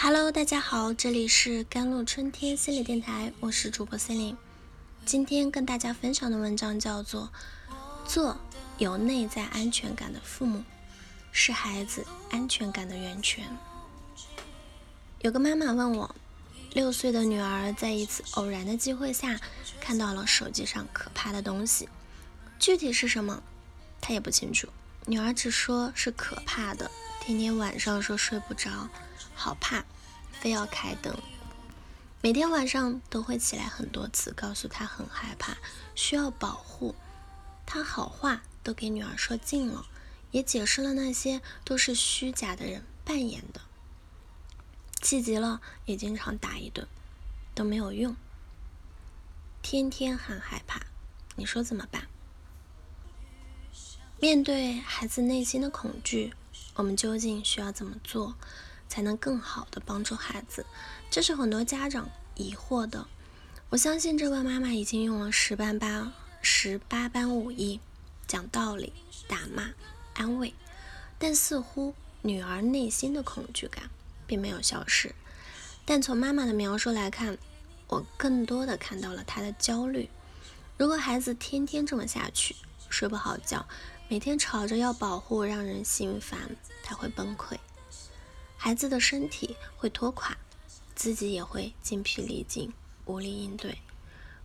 Hello，大家好，这里是甘露春天心理电台，我是主播森林。今天跟大家分享的文章叫做《做有内在安全感的父母，是孩子安全感的源泉》。有个妈妈问我，六岁的女儿在一次偶然的机会下看到了手机上可怕的东西，具体是什么，她也不清楚。女儿只说是可怕的，天天晚上说睡不着。好怕，非要开灯。每天晚上都会起来很多次，告诉他很害怕，需要保护。他好话都给女儿说尽了，也解释了那些都是虚假的人扮演的。气急了也经常打一顿，都没有用。天天很害怕，你说怎么办？面对孩子内心的恐惧，我们究竟需要怎么做？才能更好的帮助孩子，这是很多家长疑惑的。我相信这位妈妈已经用了十般八十八般武艺，讲道理、打骂、安慰，但似乎女儿内心的恐惧感并没有消失。但从妈妈的描述来看，我更多的看到了她的焦虑。如果孩子天天这么下去，睡不好觉，每天吵着要保护，让人心烦，他会崩溃。孩子的身体会拖垮，自己也会精疲力尽，无力应对。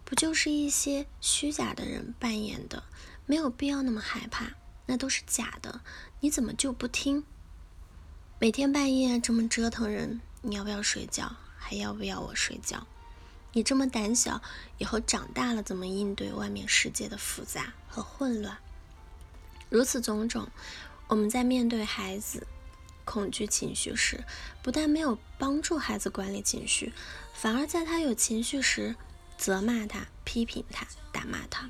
不就是一些虚假的人扮演的？没有必要那么害怕，那都是假的。你怎么就不听？每天半夜这么折腾人，你要不要睡觉？还要不要我睡觉？你这么胆小，以后长大了怎么应对外面世界的复杂和混乱？如此种种，我们在面对孩子。恐惧情绪时，不但没有帮助孩子管理情绪，反而在他有情绪时责骂他、批评他、打骂他。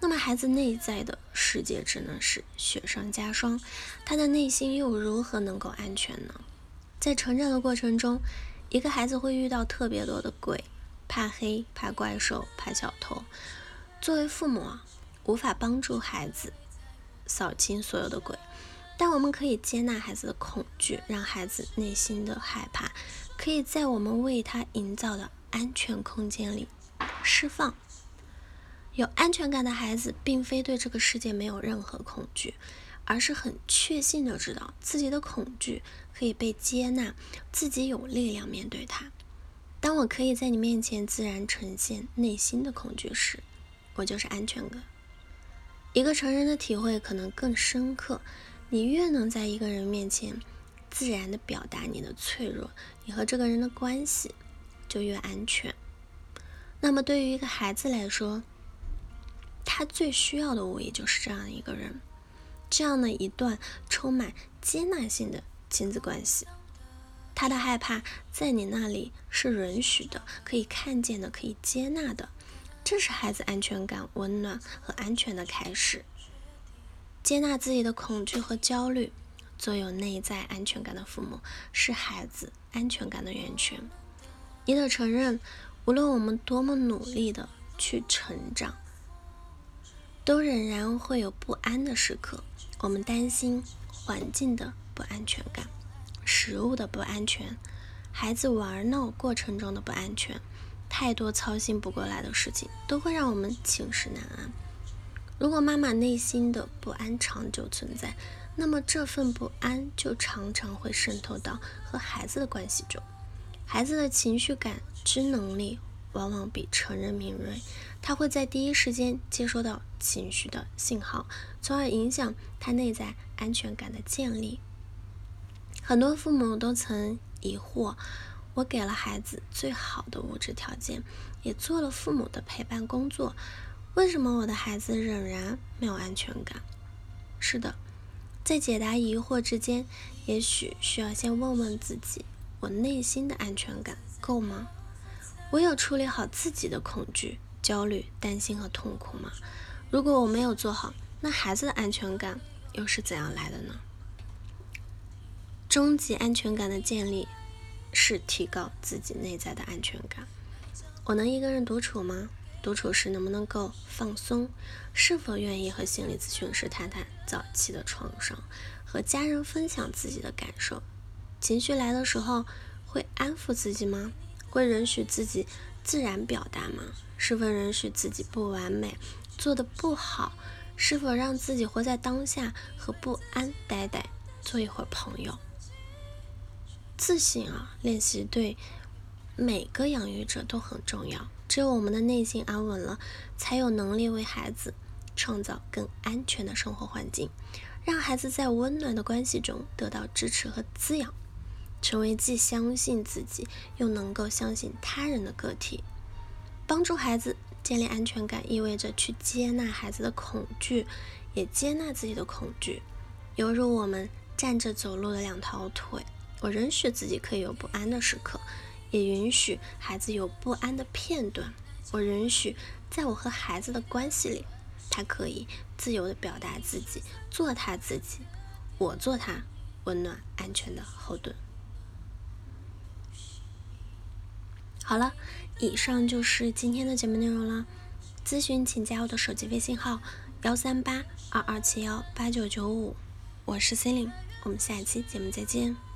那么，孩子内在的世界只能是雪上加霜，他的内心又如何能够安全呢？在成长的过程中，一个孩子会遇到特别多的鬼，怕黑、怕怪兽、怕小偷。作为父母啊，无法帮助孩子扫清所有的鬼。但我们可以接纳孩子的恐惧，让孩子内心的害怕可以在我们为他营造的安全空间里释放。有安全感的孩子，并非对这个世界没有任何恐惧，而是很确信的知道自己的恐惧可以被接纳，自己有力量面对它。当我可以在你面前自然呈现内心的恐惧时，我就是安全感。一个成人的体会可能更深刻。你越能在一个人面前自然的表达你的脆弱，你和这个人的关系就越安全。那么对于一个孩子来说，他最需要的无疑就是这样一个人，这样的一段充满接纳性的亲子关系。他的害怕在你那里是允许的，可以看见的，可以接纳的，这是孩子安全感、温暖和安全的开始。接纳自己的恐惧和焦虑，做有内在安全感的父母，是孩子安全感的源泉。你得承认，无论我们多么努力的去成长，都仍然会有不安的时刻。我们担心环境的不安全感、食物的不安全、孩子玩闹过程中的不安全，太多操心不过来的事情，都会让我们寝食难安。如果妈妈内心的不安长久存在，那么这份不安就常常会渗透到和孩子的关系中。孩子的情绪感知能力往往比成人敏锐，他会在第一时间接收到情绪的信号，从而影响他内在安全感的建立。很多父母都曾疑惑：我给了孩子最好的物质条件，也做了父母的陪伴工作。为什么我的孩子仍然没有安全感？是的，在解答疑惑之间，也许需要先问问自己：我内心的安全感够吗？我有处理好自己的恐惧、焦虑、担心和痛苦吗？如果我没有做好，那孩子的安全感又是怎样来的呢？终极安全感的建立是提高自己内在的安全感。我能一个人独处吗？独处时能不能够放松？是否愿意和心理咨询师谈谈早期的创伤？和家人分享自己的感受？情绪来的时候，会安抚自己吗？会允许自己自然表达吗？是否允许自己不完美，做的不好？是否让自己活在当下和不安呆呆做一会儿朋友？自信啊，练习对每个养育者都很重要。只有我们的内心安稳了，才有能力为孩子创造更安全的生活环境，让孩子在温暖的关系中得到支持和滋养，成为既相信自己又能够相信他人的个体。帮助孩子建立安全感，意味着去接纳孩子的恐惧，也接纳自己的恐惧。犹如我们站着走路的两条腿，我允许自己可以有不安的时刻。也允许孩子有不安的片段。我允许，在我和孩子的关系里，他可以自由的表达自己，做他自己。我做他温暖、安全的后盾。好了，以上就是今天的节目内容了。咨询请加我的手机微信号：幺三八二二七幺八九九五。我是 c e l i n e 我们下期节目再见。